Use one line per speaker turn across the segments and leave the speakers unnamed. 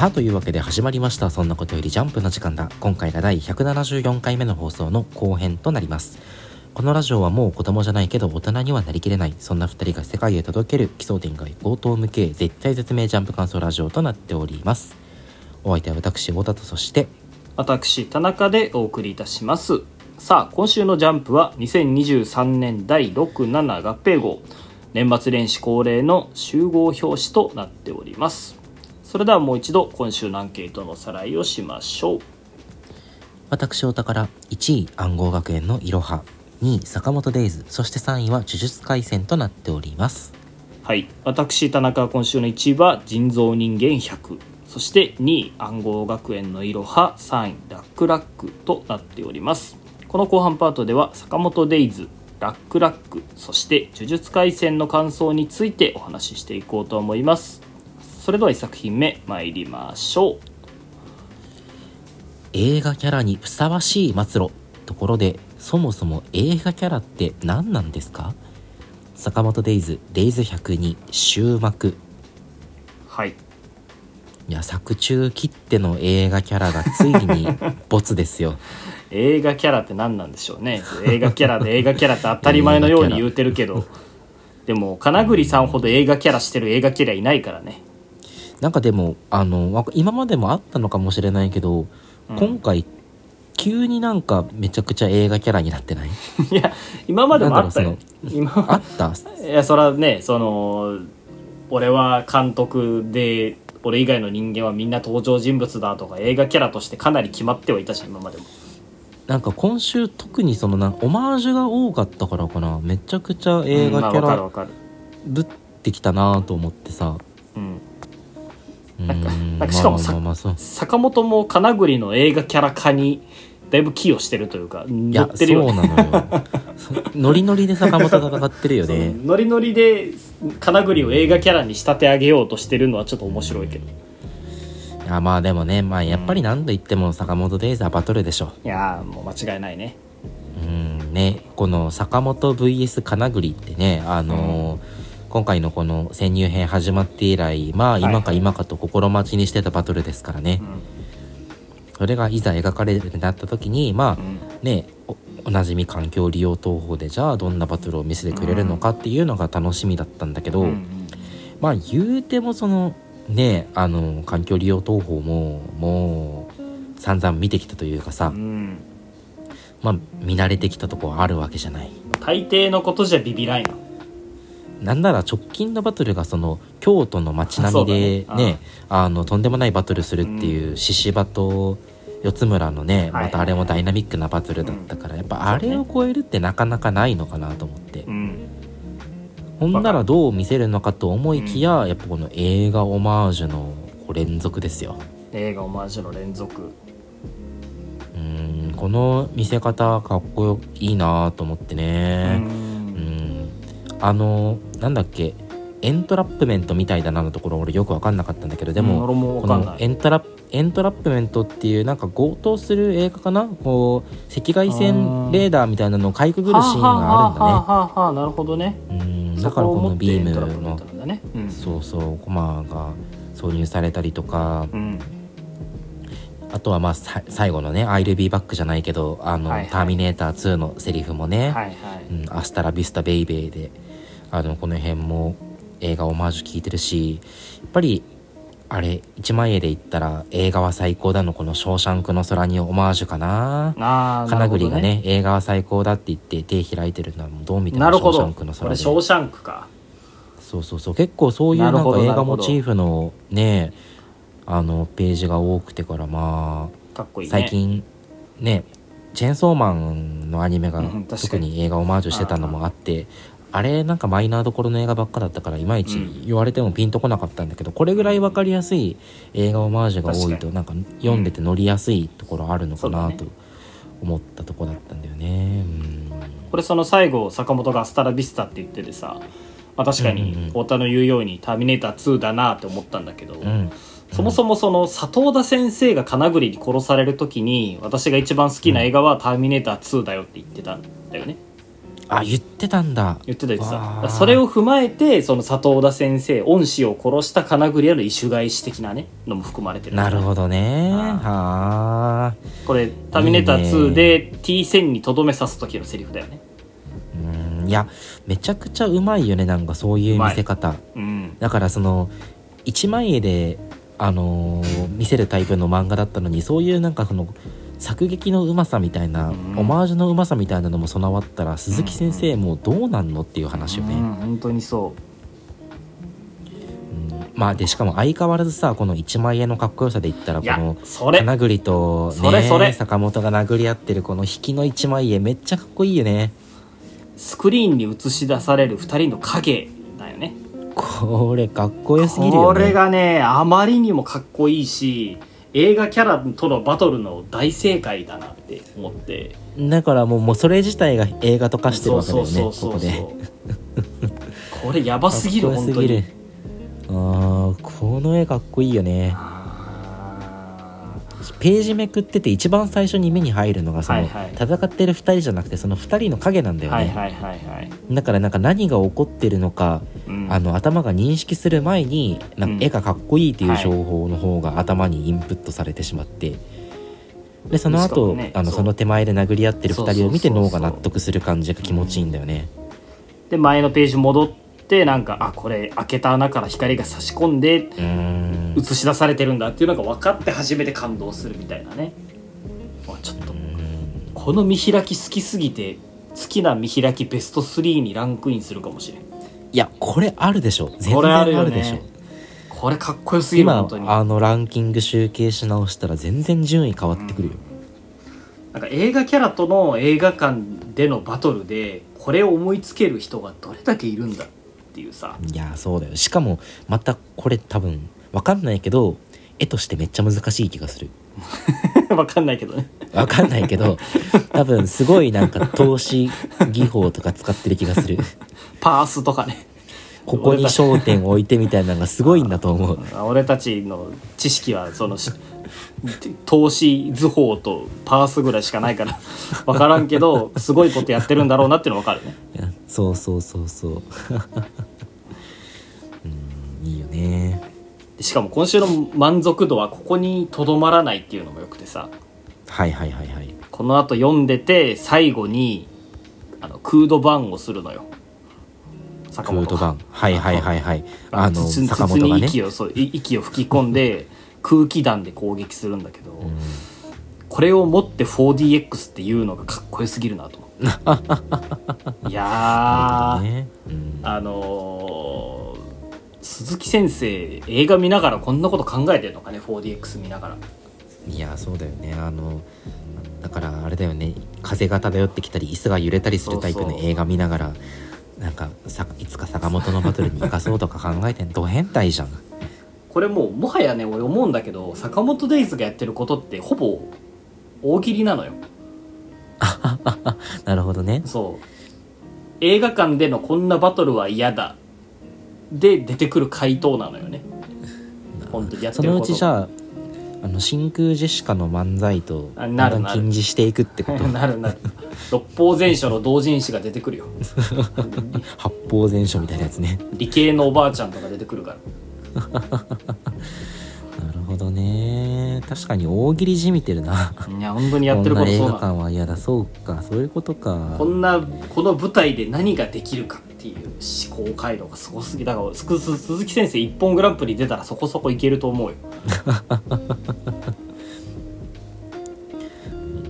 さあというわけで始まりました。そんなことよりジャンプの時間だ。今回が第174回目の放送の後編となります。このラジオはもう子供じゃないけど大人にはなりきれない。そんな2人が世界へ届ける奇想天外強盗向け絶対絶命ジャンプ感想ラジオとなっております。お相手は私太田とそして
私田中でお送りいたします。さあ今週のジャンプは2023年第67合併号年末年始恒例の集合表紙となっております。それではもう一度今週のアンケートのおさらいをしましょう。
私お宝1位暗号学園のいろは2位坂本デイズそして3位は呪術廻戦となっております。
はい。私田中は今週の1位は人造人間100そして2位暗号学園のいろは3位ラックラックとなっております。この後半パートでは坂本デイズラックラックそして呪術廻戦の感想についてお話ししていこうと思いますそれでは1作品目参りましょう。
映画キャラにふさわしい末路。ところでそもそも映画キャラって何なんですか？坂本デイズデイズ102終幕。
はい。
いや作中切っての映画キャラがついに ボツですよ。
映画キャラって何なんでしょうね。映画キャラで映画キャラって当たり前のように言うてるけど。でも金栗さんほど映画キャラしてる映画キャラいないからね
なんかでもあのわ今までもあったのかもしれないけど、
うん。
今回急になんかめちゃくちゃ映画キャラになってない？
いや今までもあったよ。今
あった？
いやそれはねその俺は監督で俺以外の人間はみんな登場人物だとか映画キャラとしてかなり決まってはいたじゃん今までも。
なんか今週特にそのなオマージュが多かったからかな。めちゃくちゃ映画キャラぶってきたなと思ってさ。
うん
うー
なんか
ん。
なんかしかもさ坂本も金栗の映画キャラ化にだいぶ寄与してるというか乗ってるよね。
そうなのよ。そノリノリで坂本戦ってるよね。
ノリノリで金栗を映画キャラに仕立て上げようとしてるのはちょっと面白いけど。
いやまあでもねまあやっぱり何と言っても坂本デイズはバトルでしょ。
いやーもう間違いないね。
うん。ねこの坂本 VS 金栗ってねあのー今回のこの潜入編始まって以来まあ今か今かと心待ちにしてたバトルですからね、それがいざ描かれるってなった時にまあ
うん。
ねおおなじみ環境利用投法でじゃあどんなバトルを見せてくれるのかっていうのが楽しみだったんだけど、
うん
まあ言うてもそのねあの環境利用投法ももう散々見てきたというかさ、
うん。
まあ見慣れてきたとこはあるわけじゃない。
大抵のことじゃビビらんよ
なんなら直近のバトルがその京都の街並みで
ね。
ねあのとんでもないバトルするっていう獅子場と四つ村のね
はい。
またあれもダイナミックなバトルだったからやっぱあれを超えるってなかなかないのかなと思って。
うん。
ほんならどう見せるのかと思いきややっぱこの映画オマージュの連続ですよ。
映画オマージュの連続。
うーんこの見せ方かっこいいなと思って
う
ね。
ん
うんあのなんだっけエントラップメントみたいだなのところ俺よく分かんなかったんだけどでも、
うん俺も
このエントラエントラップメントっていうなんか強盗する映画かなこう赤外線レーダーみたいなのをかいくぐるシーンがあるんだね。
はあはあはあはあなるほどね
うんだ
そ
からこのビームの
ねうん
そうそうコマが挿入されたりとか
うん
あとはまあさ最後のね「I'll be back」じゃないけどあの、
はいはい
ターミネーター2」のセリフもね、
はいはい
うん、 Hasta la vista baby であのこの辺も映画オマージュ聞いてるしやっぱりあれ1万円で言ったら映画は最高だのこの「ショーシャンクの空にオマージュかな。
ああな
金栗がね映画は最高だって言って手開いてるのはどう見てもショーシャンクの空で。
れショーシャンクか。
そうそうそう。結構そういうなんか映画モチーフのねあのページが多くてからまあ
かっこいいね。
最近ねチェーンソーマンのアニメが特に映画オマージュしてたのもあってあれなんかマイナーどころの映画ばっかだったからいまいち
うん。
言われてもピンとこなかったんだけどこれぐらい分かりやすい映画オマージュが多いとなんか読んでて乗りやすいところあるのかなと思ったとこだったんだよね。うん。
これその最後坂本が「アスタラビスタ」って言っててさ、まあ、確か
うんうん
に太田の言うように「ターミネーター2」だなって思ったんだけど、
うん
そもそもその佐藤田先生が金栗に殺される時に私が一番好きな映画は「ターミネーター2」だよって言ってたんだよね。
あ言ってたんだ。
言ってた言ってた。それを踏まえてその佐藤田先生恩師を殺した金栗屋の異種返し的なねのも含まれてる。
なるほどね。
あ
はあ。
これ「ターミネーター2」で T1000 にとどめ刺す時のセリフだよね。
うんいやめちゃくちゃうまいよねなんかそういう見せ方。
うん。
だからその一万円であのー見せるタイプの漫画だったのにそういうなんかその作劇のうまさみたいな、
うん。
オマージュのうまさみたいなのも備わったら鈴木先生もうどうなんのっていう話よね、
うん本当にそ
う。ん。まあでしかも相変わらずさこの一万円のかっこよさで言ったらこの
それ。
金栗と、ね、
それそれ。
坂本が殴り合ってるこの引きの一万円めっちゃかっこいいよね。
スクリーンに映し出される2人の影だよね。
これかっこよすぎるよね。
これがねあまりにもかっこいいし映画キャラとのバトルの大正解だなって思って。
だからもうもうそれ自体が映画と化してるわけだよね
そうそうそう
ここで
そう。これやばすぎる本当に。
あーこの絵かっこいいよね。
あ
ページめくってて一番最初に目に入るのがその、
はいはい。
戦ってる2人じゃなくてその2人の影なんだ
ー
よね、
はいはいはいはい、
だからなんか何が起こってるのか、
うん。
あの頭が認識する前になん
うん。
か絵がかっこいいっていう
はい
情報の方が頭にインプットされてしまって、でその後、
もね。
あのその手前で殴り合ってる2人を見て脳が納得する感じが気持ちいいんだよね。
で前のページ戻ってなんかあこれ開けた穴から光が差し込んで映し出されてるんだっていうのが分かって初めて感動するみたいなね。わちょっとこの見開き好きすぎて好きな見開きベスト3にランクインするかもしれん。
いやこれあるでしょ。全
こ
然あ
れある
でしょ。
ねこれかっこよすぎる
今あのランキング集計し直したら全然順位変わってくるよ、
なんか映画キャラとの映画館でのバトルでこれを思いつける人がどれだけいるんだっていうさ。
いやそうだよ。しかもまたこれ多分わかんないけど絵としてめっちゃ難しい気がする。
わかんないけどね。
わかんないけど 多分すごいなんか投資技法とか使ってる気がする。
パースとかね
ここに焦点を置いてみたいなのがすごいんだと思う。
俺たちの知識はそのし 投資図法とパースぐらいしかないから 分からんけどすごいことやってるんだろうなっていうの分かるね。
そうそうそうそう。うんいいよね。
でしかも今週の満足度はここにとどまらないっていうのもよくてさ。
はいはいはいはい。
このあと読んでて最後にあのクードバンをするのよ坂本が。
はいはいはいはい。あの坂本がね。
に息をそうい 息を吹き込んで空気弾で攻撃するんだけど、
うん。
これを持って 4DX っていうのがかっこよすぎるなと。思っていやー、
ね。うん。
あのー鈴木先生映画見ながらこんなこと考えてるのかね 4DX 見ながら。
いやそうだよね。あのだからあれだよね。風が漂ってきたり椅子が揺れたりするタイプ
そうそう。
の映画見ながらなんかさいつか坂本のバトルに生かそうとか考えてんド変態じゃん。
これもうもはやね俺思うんだけど坂本デイズがやってることってほぼ大喜利なのよ。
なるほどね。
そう。映画館でのこんなバトルは嫌だ。で出てくる回答なのよね。本当にやって
その
ること。
うちじゃああの真空ジェシカの漫才と
あなる
だんだん禁じしていくってこと。
なるなる。六法全書の同人誌が出てくるよ。
八方全書みたいなやつね。
理系のおばあちゃんとか出てくるから。
なるほどね。確かに大喜利じみてるな。い
や本当にやってる
こ
とそうなの。
館は嫌だ。そうか。そういうことか。
こんなこの舞台で何ができるかっていう思考回路がすごすぎだから鈴木先生一本グランプリ出たらそこそこいけると思うよ。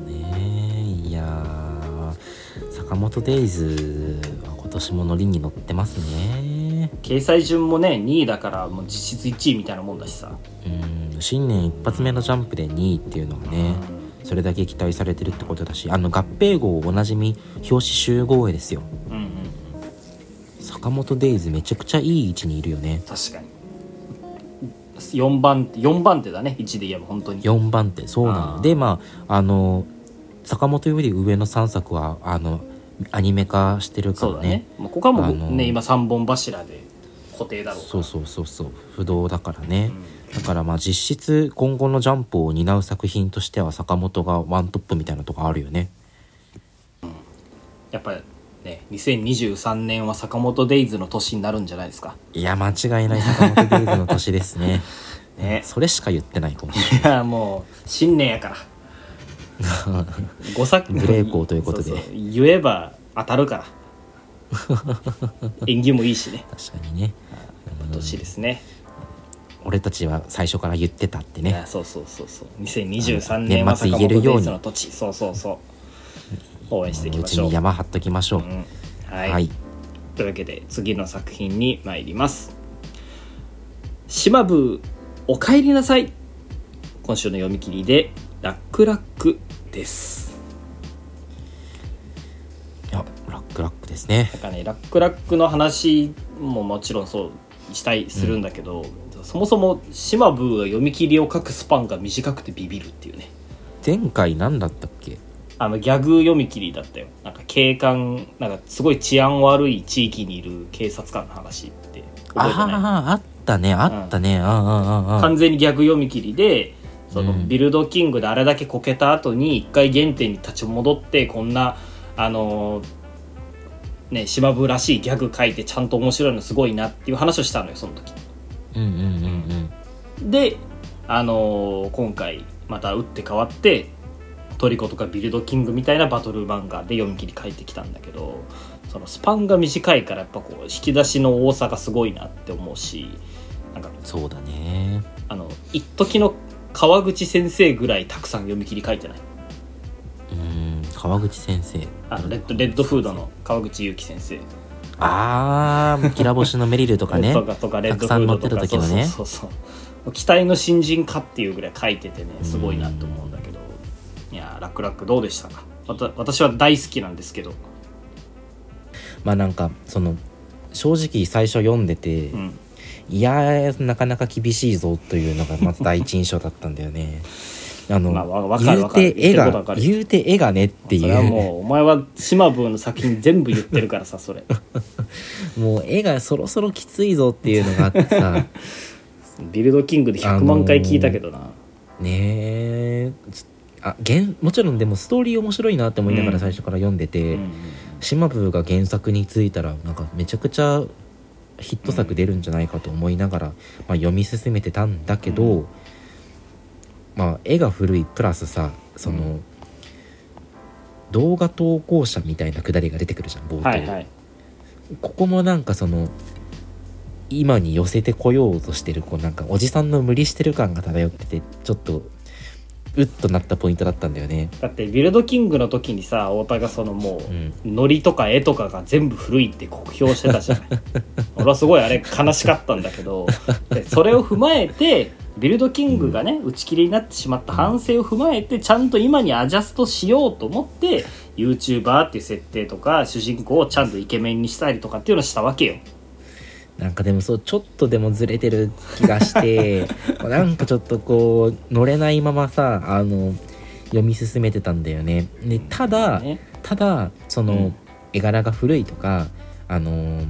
ね いやー坂本デイズは今年もノリに乗ってますね。
掲載順もね2位だからもう実質1位みたいなもんだしさ。
うん新年一発目のジャンプで2位っていうのはねそれだけ期待されてるってことだしあの合併号おなじみ表紙集合絵ですよ。
うんうん
坂本デイズめちゃくちゃいい位置にいるよね。
確かに。4番手4番手だね1で言えば本当に。
4番手そうなのでまああの坂本より上の3作はあのアニメ化してるからね。
そうだね。まあここはもうね今3本柱で固定だろう
そうそうそうそう。不動だからね、
うん。
だからまあ実質今後のジャンプを担う作品としては坂本がワントップみたいなとこあるよね。
やっぱりね2023年は坂本デイズの年になるんじゃないですか。
いや間違いない。坂本デイズの年ですね。
ね。
それしか言ってないかも。しれない
いやもう新年やから。5作
無礼講ということで。
言えば当たるから。縁起もいいしね。
確かにね。
今年ですね、
俺たちは最初から言ってたってね。
そうそうそうそう。2023年は坂本デイズの土地そうそうそう応援していき
う
ましょう。
ちに山張っときましょう、
うん。はい、
はい。
というわけで次の作品に参ります「しまぶーおかえりなさい」今週の読み切りで「ラックラック」です。
いやラックラックですね。
なんかねラックラックの話ももちろんそうしたりするんだけど、そもそもしまぶーが読み切りを書くスパンが短くてビビるっていうね。
前回何だったっけ？
あのギャグ読み切りだったよ。なんか警官なんかすごい治安悪い地域にいる警察官の話って。覚えてない？
あああったね。あったね、
完全に逆読み切りでその
うん。
ビルドキングであれだけこけた後に一回原点に立ち戻ってこんなあのーね島部らしいギャグ書いてちゃんと面白いのすごいなっていう話をしたのよその時。
うんうんうんうん。
であのー今回また打って変わってトリコとかビルドキングみたいなバトル漫画で読み切り書いてきたんだけどそのスパンが短いからやっぱこう引き出しの多さがすごいなって思うしなんか
そうだね。
あの一時の川口先生ぐらいたくさん読み切り書いてない？
うん川口先生。
あのレッドレッドフードの川口祐希先生。
ああきら星のメリルとかね。
とかとかレッドフ
たくさん
ードとか
載ってる時のね。
そうそうそう期待の新人かっていうぐらい書いててねすごいなと思うラックラックどうでしたか？私は大好きなんですけど、
まあなんかその正直最初読んでて、
うん、
いやーなかなか厳しいぞというのがまず第一印象だったんだよね。あの、
まあ
言うて絵が
言
うて絵がねっていう。
もうお前は島ブーの作品全部言ってるからさそれ。
もう絵がそろそろきついぞっていうのがあってさ。
ビルドキングで100万回聞いたけどな、
ねえちあ原もちろんでもストーリー面白いなって思いなが
うん。
ら最初から読んでて、
うん
島部が原作についたらなんかめちゃくちゃヒット作出るんじゃないかと思いながら、まあ、読み進めてたんだけど、
う
まあ絵が古いプラスさその、
うん。
動画投稿者みたいなくだりが出てくるじゃん冒頭、
はいはい。
ここもなんかその今に寄せてこようとしてるこうなんかおじさんの無理してる感が漂っててちょっとうっとなったポイントだったんだよね。
だってビルドキングの時にさ太田がそのもう、
うん。
ノリとか絵とかが全部古いって酷評してたじゃない。俺はすごいあれ悲しかったんだけどでそれを踏まえてビルドキングがね打ち切りになってしまった反省を踏まえてちゃんと今にアジャストしようと思って YouTuber っていう設定とか主人公をちゃんとイケメンにしたりとかっていうのをしたわけよ
なんかでもそうちょっとでもずれてる気がして なんかちょっとこう乗れないままさあの読み進めてたんだよね。でただ、
ね。
ただその、
うん。
絵柄が古いとかあの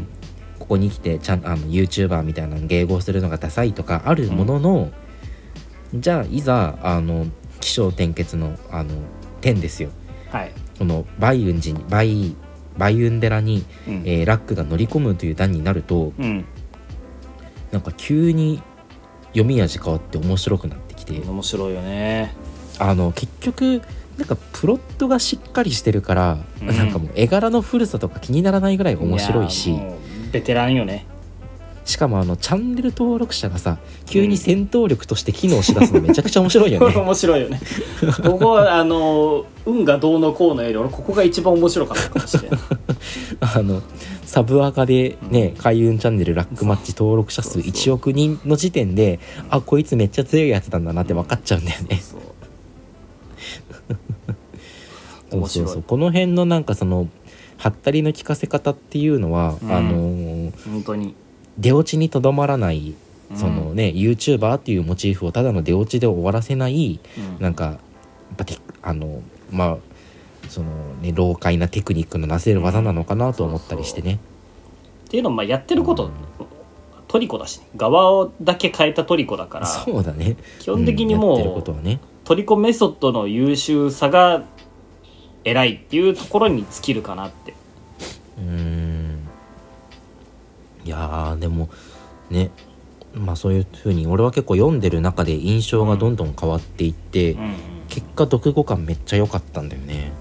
ここに来てちゃんあの YouTuber みたいなの迎合するのがダサいとかあるものの、じゃあいざあの起承転結のあの点ですよ。
はい、
この梅雲寺に梅梅雲寺に、
うん。
えーラックが乗り込むという段になると
うん、
なんか急に読み味変わって面白くなってきて、
面白いよね。
あの結局なんかプロットがしっかりしてるから、
うん。
なんかもう絵柄の古さとか気にならないぐらい面白いし。
ベテランよね
しかもあのチャンネル登録者がさ急に戦闘力として機能しだすのめちゃくちゃ面白いよね。
面白いよね。ここはあの運がどうのこうのより俺ここが一番面白かったかもしれない
あのサブアカでね、開運チャンネルラックマッチ登録者数
そうそう
1億人の時点であこいつめっちゃ強いやつなんだなって分かっちゃうんだよね。
そう。
そう
面白い。
そうこの辺のなんかそのはったりの聞かせ方っていうのは、
うん。
あのー
本当に
出落ちにとどまらない
うん。
そのね、YouTuber っていうモチーフをただの出落ちで終わらせない
うん。
なんかやっぱあのまあそのね老快なテクニックのなせる技なのかなと思ったりしてね。
っていうのもまあやってることトリコだしね。側をだけ変えたトリコだから
そうだね。
基本的にもう
ことはね。
トリコメソッドの優秀さが偉いっていうところに尽きるかなって
いやーでもねまあそういう風に俺は結構読んでる中で印象がどんどん変わっていって、
うんうん
結果読後感めっちゃ良かったんだよね。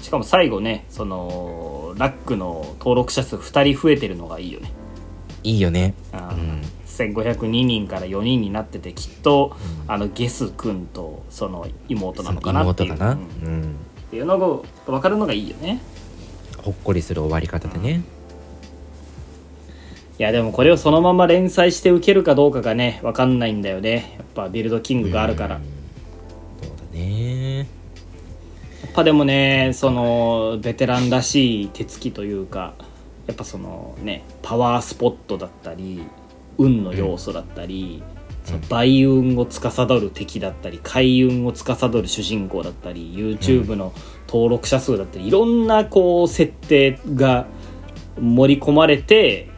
しかも最後ねそのラックの登録者数2人増えてるのがいいよね。
いいよね。うん。
1502人から4人になっててきっと、あのゲス君とその妹なのかなっていう。のが分かるのがいいよね。
ほっこりする終わり方でね、
いやでもこれをそのまま連載して受けるかどうかがね分かんないんだよね。やっぱビルドキングがあるから、
うんそうだね。
やっぱでもねそのベテランらしい手つきというかやっぱそのねパワースポットだったり運の要素だったり、その倍運を司る敵だったり開運を司る主人公だったり YouTube の登録者数だったり、いろんなこう設定が盛り込まれて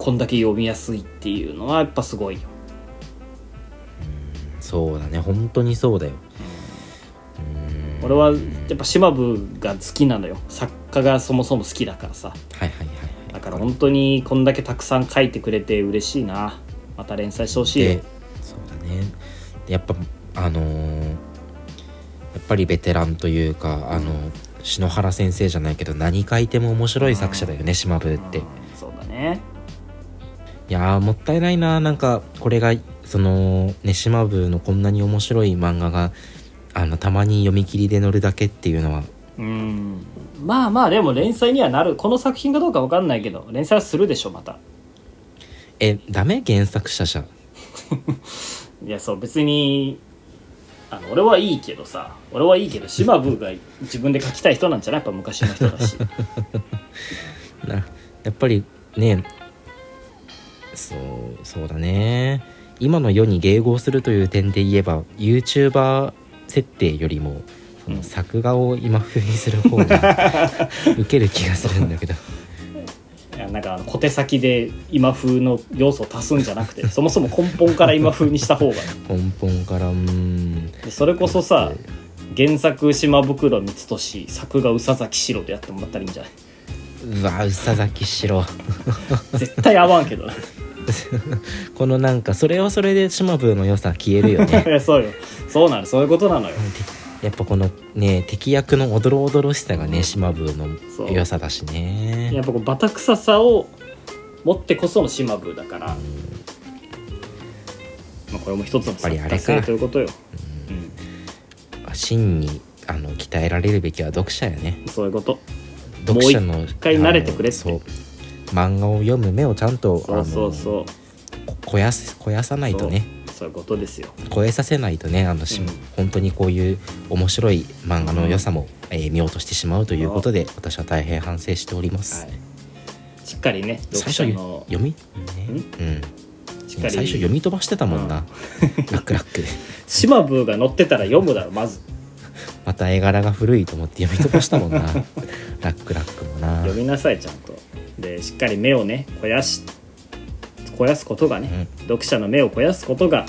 こんだけ読みやすいっていうのはやっぱすごいよ。
そうだね。本当にそうだよ。うん。
俺はやっぱ島部が好きなのよ。作家がそもそも好きだからさ。
はいはいはいはい。
だから本当にこんだけたくさん書いてくれて嬉しいな。また連載してほしいよ。
でそうだね。でやっぱあのーやっぱりベテランというかあの篠原先生じゃないけど何書いても面白い作者だよね島部って。
うん。そうだね
いやーもったいないななんかこれがそのね島部のこんなに面白い漫画があのたまに読み切りで載るだけっていうのは。
うん。まあまあでも連載にはなる。この作品かどうか分かんないけど連載はするでしょまた。
えダメ原作者じゃ
いやそう別にあの俺はいいけどさ。俺はいいけど島部が自分で書きたい人なんじゃない？やっぱ昔の人だし。
なやっぱりねそうそうだね。今の世に迎合するという点で言えば YouTuber 設定よりもその作画を今風にする方が ウケる気がするんだけど。
いやなんかあの小手先で今風の要素を足すんじゃなくてそもそも根本から今風にした方が
根本からうーん。
でそれこそさ原作島袋光俊作画宇佐崎史郎でやってもらったらいいんじゃない？う
わ宇佐崎しろ。
絶対合わんけどね
このなんかそれはそれで島部の良さ消えるよね。
そうよ。そうなのそういうことなのよ。
やっぱこのね敵役のおどろおどろしさがね島部の良さだしね。
やっぱこうバタ臭さを持ってこその島部だから、まあ、これも一つの作家ということよ、うん。
真にあの鍛えられるべきは読者やね。
そういうこと。
読者の
もう一回慣れてくれって。
そう漫画を読む目をちゃんと
そうそうそう。
肥やす肥やさないとね。
そう。いうことですよ。
超えさせないとねあのし、
うん。
本当にこういう面白い漫画の良さも、えー見落としてしまうということで私は大変反省しております、
はい。しっかりね読
最初
者の
読み、ね。うん、
しっかり。
最初読み飛ばしてたもんな、ラックラック。で
島部が載ってたら読むだろまず。
また絵柄が古いと思って読み飛ばしたもんな。ラックラックもな。
読みなさいちゃんとでしっかり目をね肥やし肥やすことがね、読者の目を肥やすことが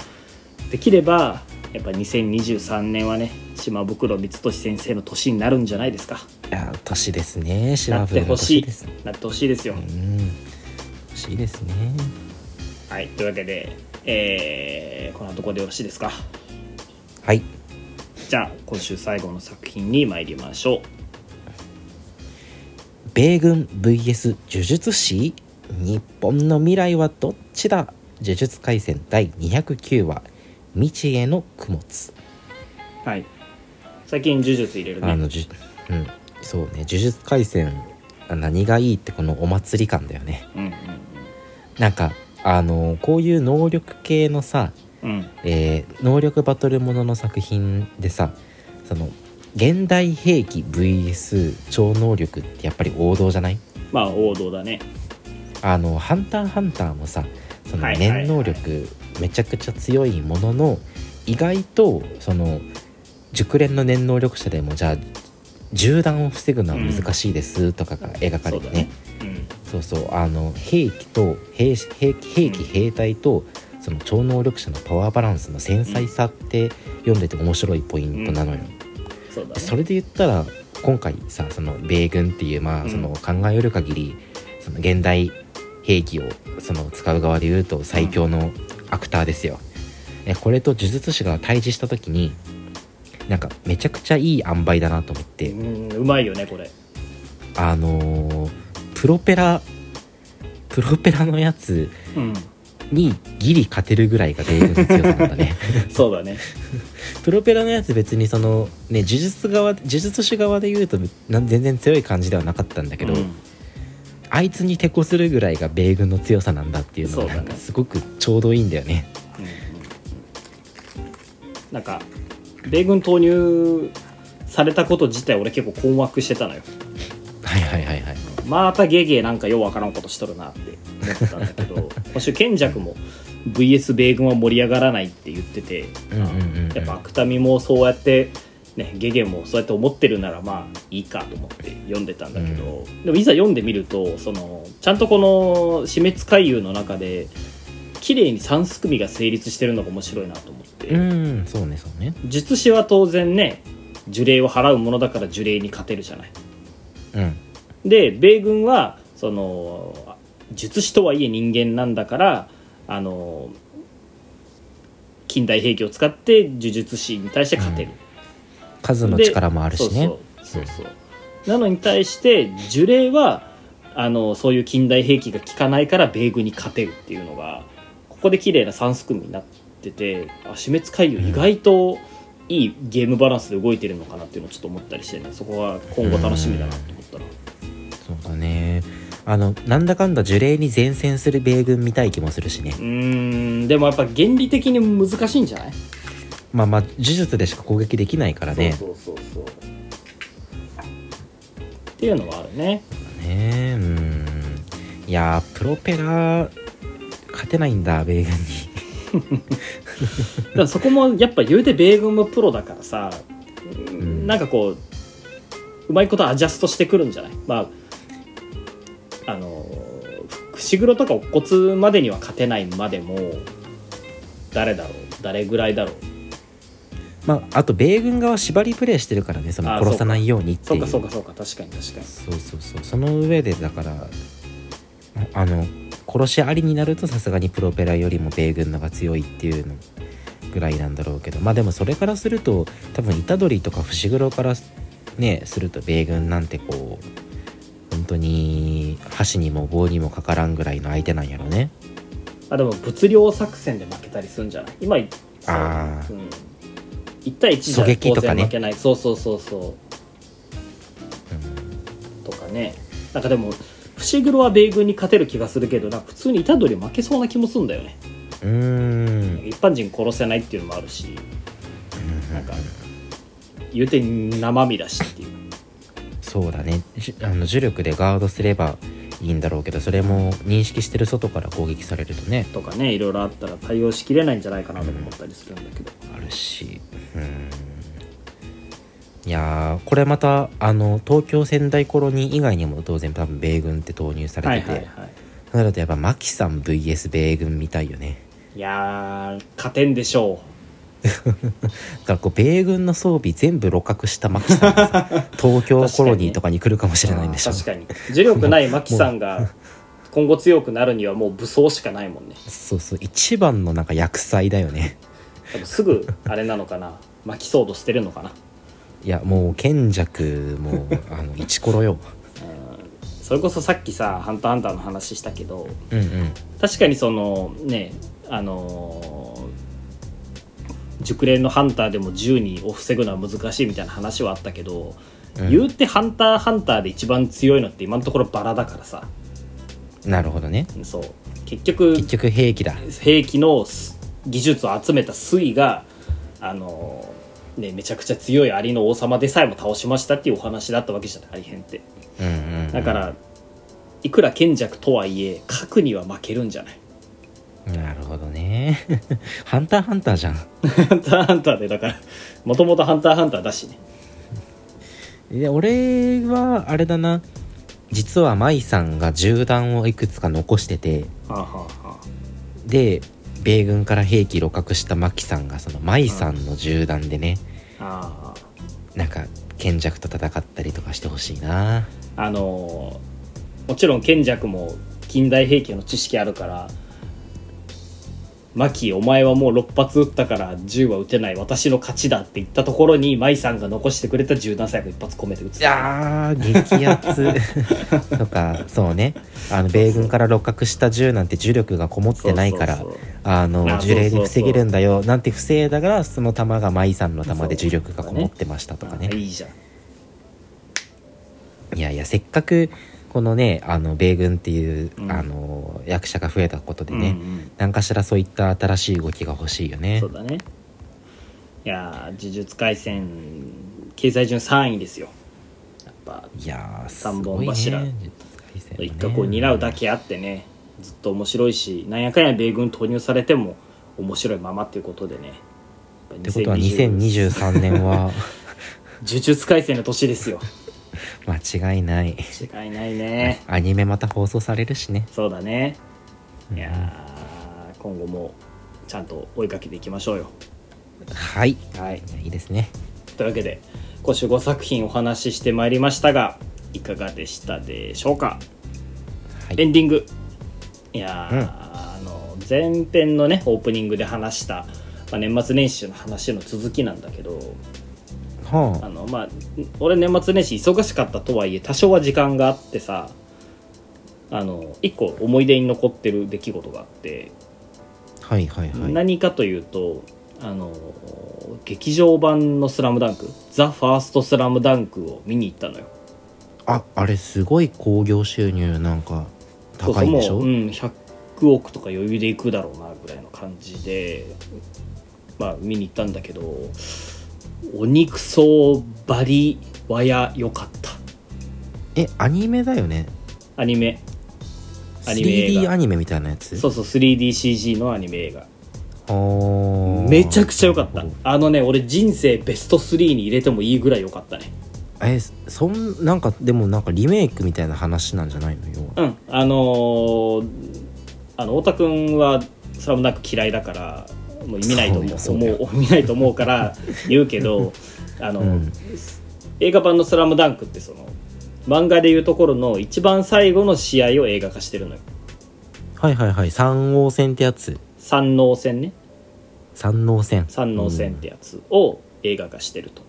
できればやっぱ2023年はね島袋光俊先生の年になるんじゃないですか。
いや年ですね。
な
島部の
ってほしい。
年です。
なってほしいですよ、
うん。欲しいですね。
はいというわけで、えーこんなところでよろしいですか？
はい。
じゃあ今週最後の作品に参りましょう
米軍 VS 呪術師？日本の未来はどっちだ？呪術廻戦第209話。未知への供物。
はい。最近呪術入れるね。
あのじゅうん。そうね。呪術廻戦あ何がいいってこのお祭り感だよね。
うんうん。
なんかあのこういう能力系のさ、
うん。
えー能力バトルものの作品でさその現代兵器 VS 超能力ってやっぱり王道じゃない？
まあ王道だね。
あの「ハンターハンター」もさその念能力めちゃくちゃ強いものの意外とその熟練の念能力者でもじゃあ銃弾を防ぐのは難しいですとかが描かれてね,、
うん
そうそうあの兵器と兵兵器兵器兵隊とその超能力者のパワーバランスの繊細さって読んでて面白いポイントなのよ。
そうだね。
でそれで言ったら今回さその米軍っていうま
うん。
あその考えうる限りその現代兵器をその使う側で言うと最強のアクターですよ、えこれと呪術師が対峙した時になんかめちゃくちゃいい塩梅だなと思って、
うんうまいよねこれ。
あのープロペラプロペラのやつ
うん
にギリ勝てるぐらいが米軍の強さなんだね。
そうだね。
プロペラのやつ別にそのね呪術側呪術師側で言うと全然強い感じではなかったんだけど、
うん。
あいつに抵抗するぐらいが米軍の強さなんだっていうのがなんかすごくちょうどいいんだよね。
うん。なんか米軍投入されたこと自体俺結構困惑してたのよ。
はいはいはいはい
またゲゲなんかようわからんことしとるなって思ってたんだけど 今週賢弱も VS 米軍は盛り上がらないって言ってて、
うんうんうんうん。
やっぱ芥見もそうやってねゲゲもそうやって思ってるならまあいいかと思って読んでたんだけど、でもいざ読んでみるとそのちゃんとこの死滅回遊の中で綺麗に3すくみが成立してるのが面白いなと思って、
うんそうねそうね。
術師は当然ね呪霊を払うものだから呪霊に勝てるじゃない。
うん
で米軍はその術師とはいえ人間なんだからあの近代兵器を使って呪術師に対して勝てる、
数の力もあるしね。
そうそう。そうそう。なのに対して呪霊はあのそういう近代兵器が効かないから米軍に勝てるっていうのがここで綺麗な3すくみになっててあ死滅回遊意外といいゲームバランスで動いてるのかなっていうのをちょっと思ったりしてね。そこは今後楽しみだなと思ったら。
そうだね。あのなんだかんだ呪霊に前線する米軍見たい気もするしね。
うーんでもやっぱ原理的に難しいんじゃない？
まあまあ呪術でしか攻撃できないからね。
そうそうそうっていうのはあるね。
ね。うん。いやープロペラ勝てないんだ米軍に。
だからそこもやっぱ言うて米軍もプロだからさ、
ん。
なんかこううまいことアジャストしてくるんじゃない？まあ伏黒とか乙骨までには勝てないまでも誰だろう？誰ぐらいだろう？
まああと米軍側縛りプレイしてるからねその
あ
殺さないようにっていう。
かそうかそうか確かに確かに。
そうそうそう。その上でだからあの殺しありになるとさすがにプロペラよりも米軍のが強いっていうのぐらいなんだろうけど。まあでもそれからすると多分虎杖とか伏黒からねすると米軍なんてこう本当に箸にも棒にもかからんぐらいの相手なんやろね。
あでも物量作戦で負けたりするんじゃない？今
あー。
うん、1対1じゃ当然負けない。そうそうそうそう。とかね。なんかでも伏黒は米軍に勝てる気がするけどなんか普通に虎杖負けそうな気もするんだよね。
うーん。
一般人殺せないっていうのもあるし。なんか言うて生身だしっていう
そうだね。じあの呪力でガードすればいいんだろうけどそれも認識してる外から攻撃されるとね。
とかねいろいろあったら対応しきれないんじゃないかなと思ったりするんだけど、
あるし。うん。いやーこれまたあの東京仙台コロニー以外にも当然多分米軍って投入されてて、
はいはいはい。
そうなるとやっぱマキさん VS 米軍みたいよね。
いやー勝てんでしょ
だからこう米軍の装備全部露獲したマキさんがさ 東京コロニーとかに来るかもしれないんでしょ
確かに。呪力ないマキさんが今後強くなるにはもう武装しかないもんね。
そうそう。一番のなんか薬剤だよね。
多分すぐあれなのかな。巻きソード捨てるのかな。い
やもう賢弱もあのイチコロよ。
それこそさっきさ「ハンターハンター」の話したけど
うんうん。
確かにそのねあのー熟練のハンターでも銃にを防ぐのは難しいみたいな話はあったけど、
うん。
言うてハンターハンターで一番強いのって今のところバラだからさ。
なるほどね。
そう。結局
結局兵器だ。
兵器のす技術を集めた水があのーねめちゃくちゃ強いアリの王様でさえも倒しましたっていうお話だったわけじゃないアリ編って。
うんうん、うん、
だからいくら賢弱とはいえ核には負けるんじゃない
なるほどね。ハンターハンターじゃん。
ハンターハンターでだからもともとハンターハンターだしね。
で俺はあれだな。実は舞さんが銃弾をいくつか残してて。
はあはあは
で米軍から兵器露獲したマキさんがその舞さんの銃弾でね。
ああ。
なんか賢弱と戦ったりとかしてほしいな。
ああのーもちろん賢弱も近代兵器の知識あるからマキお前はもう6発撃ったから銃は撃てない。私の勝ちだって言ったところに舞さんが残してくれた銃弾最後一発込めて撃つ。
いやー激アツ。とかそうね。あの米軍から六角した銃なんて重力がこもってないからあの
あ
樹齢
そう。そうそう
で防げるんだよなんて防いだからその弾が舞さんの弾で重力がこもってましたとかね。
あいいじゃん。
いやいやせっかくこのねあの米軍っていう、
うん。
あの役者が増えたことでね、
うんうん。
何かしらそういった新しい動きが欲しいよね。
そうだね。いやー呪術廻戦経済順3位ですよ。やっぱ
いやーす
三
ごいね
本柱
ね。
一角を担うだけあってねずっと面白いしなんやかんや米軍投入されても面白いままっていうことでね。
ってことは
2020
2023年は。
呪術廻戦の年ですよ
間違いない。
違いないね。
アニメまた放送されるしね。
そうだね。
うん。
いやー今後もちゃんと追いかけていきましょうよ。
はい。
はい。
いいですね。
というわけで今週5作品お話ししてまいりましたがいかがでしたでしょうか？
はい。
エンディング。いやー、
うん。
あの前編のねオープニングで話した、まあ、年末年始の話の続きなんだけどあ。
は
のまあ俺年末年始忙しかったとはいえ多少は時間があってさあの一個思い出に残ってる出来事があって、
あはいはいはい。
何かというとあの劇場版の「スラムダンクザ・ファーストスラムダンクを見に行ったのよ。
ああれすごい興行収入なんか高いでしょ？
そうそうもう、うん、100億とか余裕でいくだろうなぐらいの感じでまあ見に行ったんだけどお肉そうバリワヤ良かった。
えアニメだよね。
アニメ。アニメ映
3D
画
アニメみたいなやつ？
そうそう 3DCG のアニメ映画。
あ
めちゃくちゃ良かった。あのね俺人生ベスト3に入れてもいいぐらい良かったね。
どえそんなんかでもなんかリメイクみたいな話なんじゃないの？よ
うんあのーあの太田君は「スラムダンク嫌いだからもう見ないと思う。
そう
う見ないと思うから言うけど あの、
うん。
映画版の「スラムダンクってその漫画でいうところの一番最後の試合を映画化してるのよ。
はいはいはい。三王戦ってやつ。
三能戦ね。
三王戦。
三能戦ってやつを映画化してると、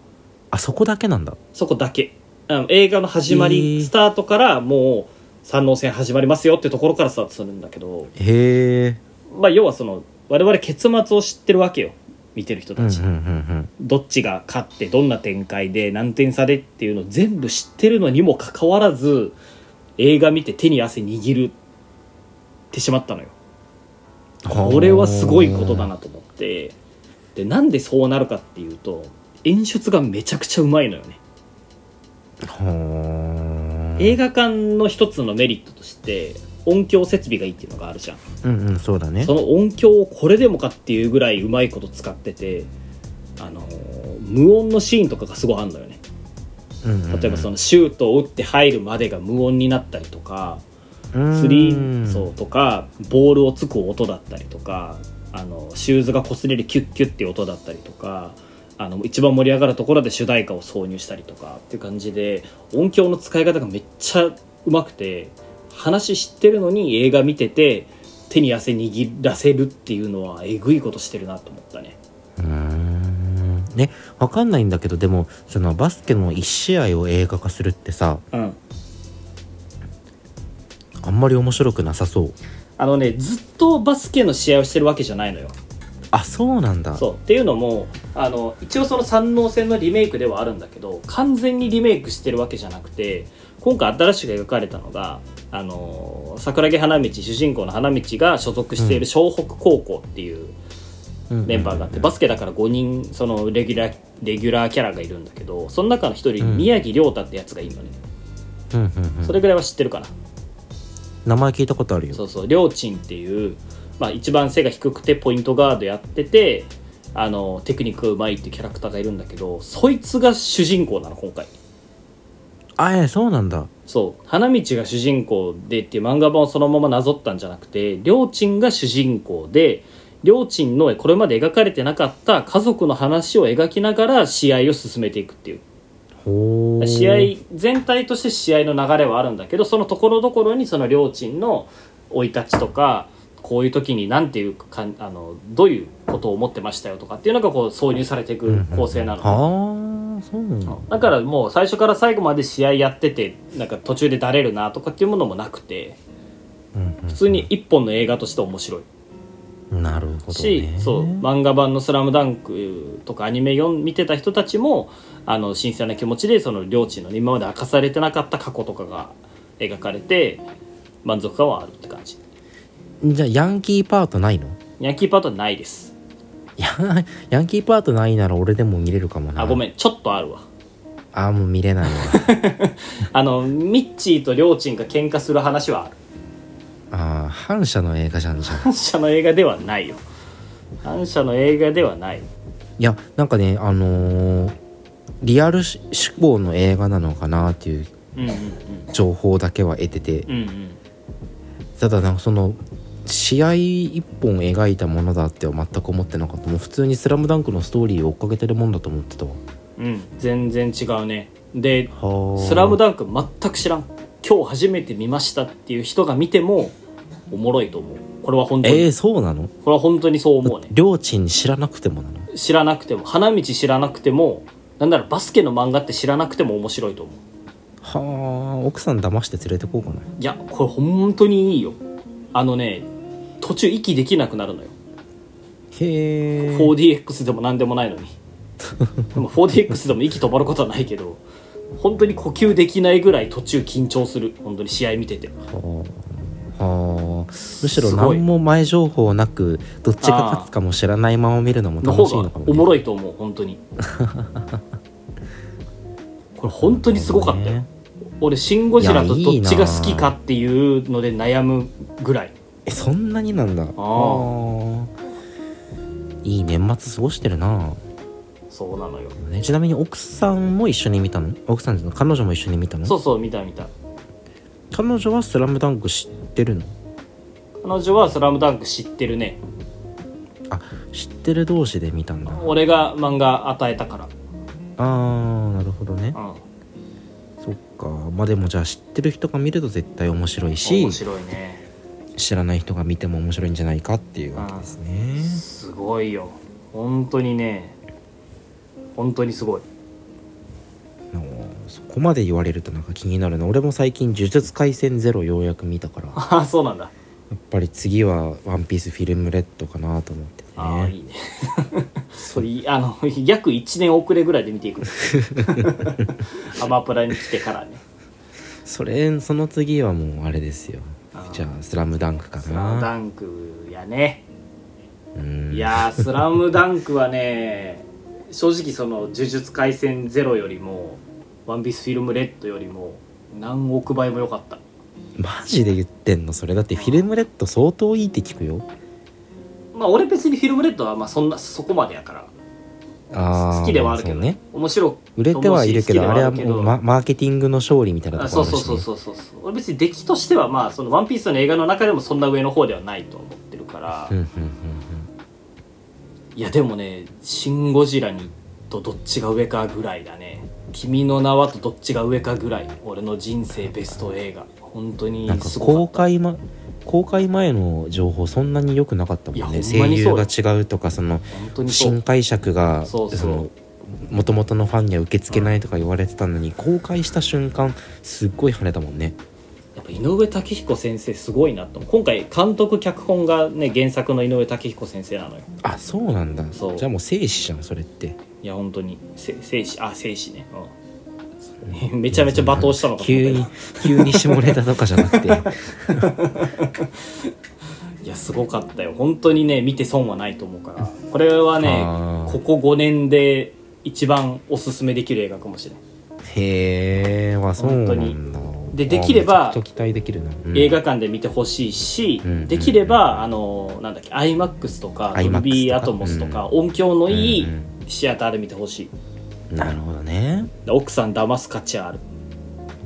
あそこだけなんだ。
そこだけ。あの映画の始まり、
へー。
スタートからもう三能戦始まりますよってところからスタートするんだけど、
へえ
まあ、要はその我々結末を知ってるわけよ。見てる人たち、
うんうんうん
どっちが勝ってどんな展開で何点差でっていうのを全部知ってるのにもかかわらず映画見て手に汗握るってしまったのよ。
う。ん
これはすごいことだなと思って。でなんでそうなるかっていうと演出がめちゃくちゃうまいのよね。
は
映画館の一つのメリットとして音響設備がいいっていうのがあるじゃん。
うんうんそうだね。
その音響をこれでもかっていうぐらいうまいこと使っててあの無音のシーンとかがすごいあるのよね。例えばそのシュートを打って入るまでが無音になったりとか
の
スリーそうとかボールをつく音だったりとかあのシューズが擦れるキュッキュッっていう音だったりとかあの一番盛り上がるところで主題歌を挿入したりとかっていう感じで音響の使い方がめっちゃうまくて話知ってるのに映画見てて手に汗握らせるっていうのはえぐいことしてるなと思ったね。
うーん。ねわかんないんだけどでもそのバスケの1試合を映画化するってさ
うん。
あんまり面白くなさそう。
あのねずっとバスケの試合をしてるわけじゃないのよ。
あそうなんだ。
そう。っていうのもあの一応その三能戦のリメイクではあるんだけど完全にリメイクしてるわけじゃなくて今回新しく描かれたのがあの桜木花道主人公の花道が所属している湘北高校っていうメンバーがあって、バスケだから5人そのレギュラーレギュラーキャラがいるんだけどその中の1人宮城亮太ってやつがいるのね、
うんうんうん。
それぐらいは知ってるかな。
名前聞いたことあるよ。
そうそう。亮珍っていう、まあ、一番背が低くてポイントガードやっててあのテクニックがうまいっていうキャラクターがいるんだけどそいつが主人公なの今回
あえそうなんだ。
そう。花道が主人公でっていう漫画版をそのままなぞったんじゃなくて亮珍が主人公で亮珍のこれまで描かれてなかった家族の話を描きながら試合を進めていくっていう。試合全体として試合の流れはあるんだけどそのところどころにその両チームの生い立ちとかこういう時に何ていうかあのどういうことを思ってましたよとかっていうのがこう挿入されていく構成なの、
ああそうなんだ。
だからもう最初から最後まで試合やっててなんか途中でだれるなとかっていうものもなくて
うん
普通に一本の映画として面白い。
うんなるほど
し、
ね
そう漫画版の「スラムダンクとかアニメ読ん見てた人たちもあの新鮮な気持ちでその両チームの今まで明かされてなかった過去とかが描かれて満足感はあるって感じ。
じゃあヤンキーパートないの？
ヤンキーパートはないです
や ヤンキーパートないなら俺でも見れるかもな。
あごめんちょっとあるわ。
あーもう見れないわ。
あのミッチーとりょーちんが喧嘩する話はある。
あー反射の映画じゃんじゃん。
反射の映画ではないよ。反射の映画ではない。
いやなんかねあのーリアル思考の映画なのかなっていう情報だけは得てて。
うんうんうん。
ただなんかその試合一本描いたものだっては全く思ってなかった。もう普通に「スラムダンクのストーリーを追っかけてるもんだと思ってたわ。
うん。全然違うね。で
はあ。
スラムダンク全く知らん。今日初めて見ましたっていう人が見てもおもろいと思う。これは本当に、
えー、そうなの？
これは本当にそう思うね。
両親知らなくてもなの？
知らなくても。花道知らなくても。なんならバスケの漫画って知らなくても面白いと思う。
はあ奥さん騙して連れてこうかな。い
やこれ本当にいいよ。あのね途中息できなくなるのよ。
へえ
4DX でも何でもないのに。でも 4DX でも息止まることはないけど本当に呼吸できないぐらい途中緊張する。本当に試合見てて。
はあ。はあむしろ何も前情報なくどっちが勝つかも知らないまま見るのも楽しいのかも、
おもろいと思う本当に。これ本当にすごかったよ、
ね
俺シン・ゴジラとどっちが好きかっていうので悩むぐらい
えそんなになんだ。あー。いい年末過ごしてるな、
そうなのよ。
ね、ちなみに奥さんも一緒に見たの？奥さんじゃない彼女も一緒に見たの？
そうそう見た見た。
彼女は「スラムダンク知ってるの？
彼女は「スラムダンク知ってるね。
あ知ってる同士で見たんだ。
俺が漫画与えたから。
あーなるほどね。
うん。
そっか。まあでもじゃあ知ってる人が見ると絶対面白いし。
面白いね
知らない人が見ても面白いんじゃないかっていうわけですね。
すごいよ。本当にね。本当にすごい。
そこまで言われるとなんか気になるな。俺も最近「呪術廻戦ゼロようやく見たから。や
ああそうなんだ。
っぱり次は「ワンピースフィルムレッドかなと思っててね。
ああいいね。それあの約1年遅れぐらいで見ていく。アマプラに来てからね。
それその次はもうあれですよじゃあ「スラムダンクか
スラム
な
ダンクやね。
うん。
いやースラムダンクはね正直その「呪術廻戦ゼロよりも「ワンピースフィルムレッドよりも何億倍も良かった。
マジで言ってんの？それだってフィルムレッド相当いいって聞くよ。
まあ俺別にフィルムレッドはまあそんなそこまでやから好きではあるけど
そうね。
面白
売れてはいるけどあれはもうママーケティングの勝利みたいな
あ
とこ
そうそう
ろあるし、ね、
そうそうそうそう。俺別に出来としてはまあその「ワンピースの映画の中でもそんな上の方ではないと思ってるから、いやでもね「シン・ゴジラ」にとどっちが上かぐらいだね「君の名は」とどっちが上かぐらい。俺の人生ベスト映画。本当にすごか
公開,、ま、公開前の情報そんなに良くなかったもんね。声優が違うとかその新解釈が
そうそう。
その元々のファンには受け付けないとか言われてたのに、公開した瞬間すっごい跳ねたもんね。
やっぱ井上武彦先生すごいなと今回監督脚本がね原作の井上武彦先生なのよ。
あそうなんだ。
そう。
じゃあもう生死じゃんそれって。
いや本当に。せ生死あ生死ね、うん、めちゃめちゃ罵倒したのか
急に急に下ネタとかじゃなくて。
いやすごかったよ。本当にね見て損はないと思うから。これはねここ5年で一番おすすめできる映画かもしれない、
へえはそうなんだ。
でできれば
期待できるな、うん。
映画館で見てほしいし、
うん。
できればあのなんだっけ iMAX とかーアトモスとか、音響のいい
うん。
シアターで見てほしい
なるほどね。
で奥さん騙す価値ある、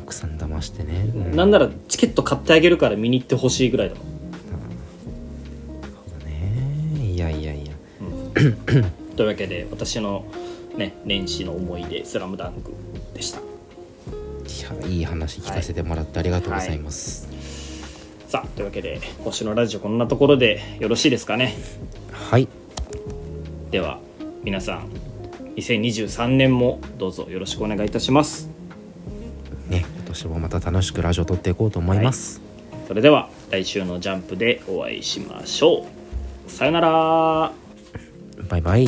奥さん騙してね、うん。
なんならチケット買ってあげるから見に行ってほしいぐらいだもん。
ね。いやいやいや。
というわけで私のね年始の思い出「スラムダンクでした。
いやいい話聞かせてもらってありがとうございます。
さあというわけで今週のラジオこんなところでよろしいですかね。
はい、
では皆さん2023年もどうぞよろしくお願いいたします。
ね今年もまた楽しくラジオ撮っていこうと思います、
それでは来週のジャンプでお会いしましょう。さよなら。
バイバイ